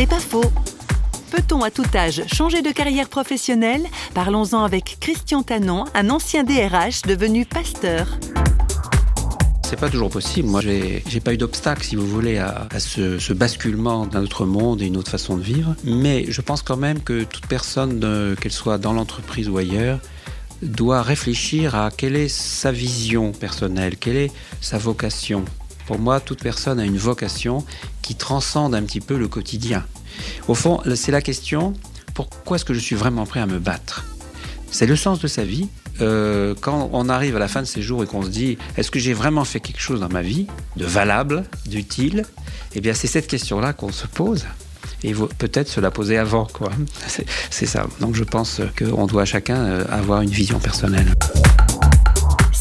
C'est pas faux. Peut-on à tout âge changer de carrière professionnelle? Parlons-en avec Christian Tanon, un ancien DRH devenu pasteur. C'est pas toujours possible. Moi, j'ai pas eu d'obstacle, si vous voulez, à, ce, basculement d'un autre monde et une autre façon de vivre. Mais je pense quand même que toute personne, qu'elle soit dans l'entreprise ou ailleurs, doit réfléchir à quelle est sa vision personnelle, quelle est sa vocation. Pour moi, toute personne a une vocation qui transcende un petit peu le quotidien. Au fond, c'est la question, pourquoi est-ce que je suis vraiment prêt à me battre? C'est le sens de sa vie. Euh, quand on arrive à la fin de ses jours et qu'on se dit, est-ce que j'ai vraiment fait quelque chose dans ma vie de valable, d'utile? Eh bien, c'est cette question-là qu'on se pose et peut-être se la poser avant. quoi. C'est ça. Donc je pense qu'on doit chacun euh, avoir une vision personnelle.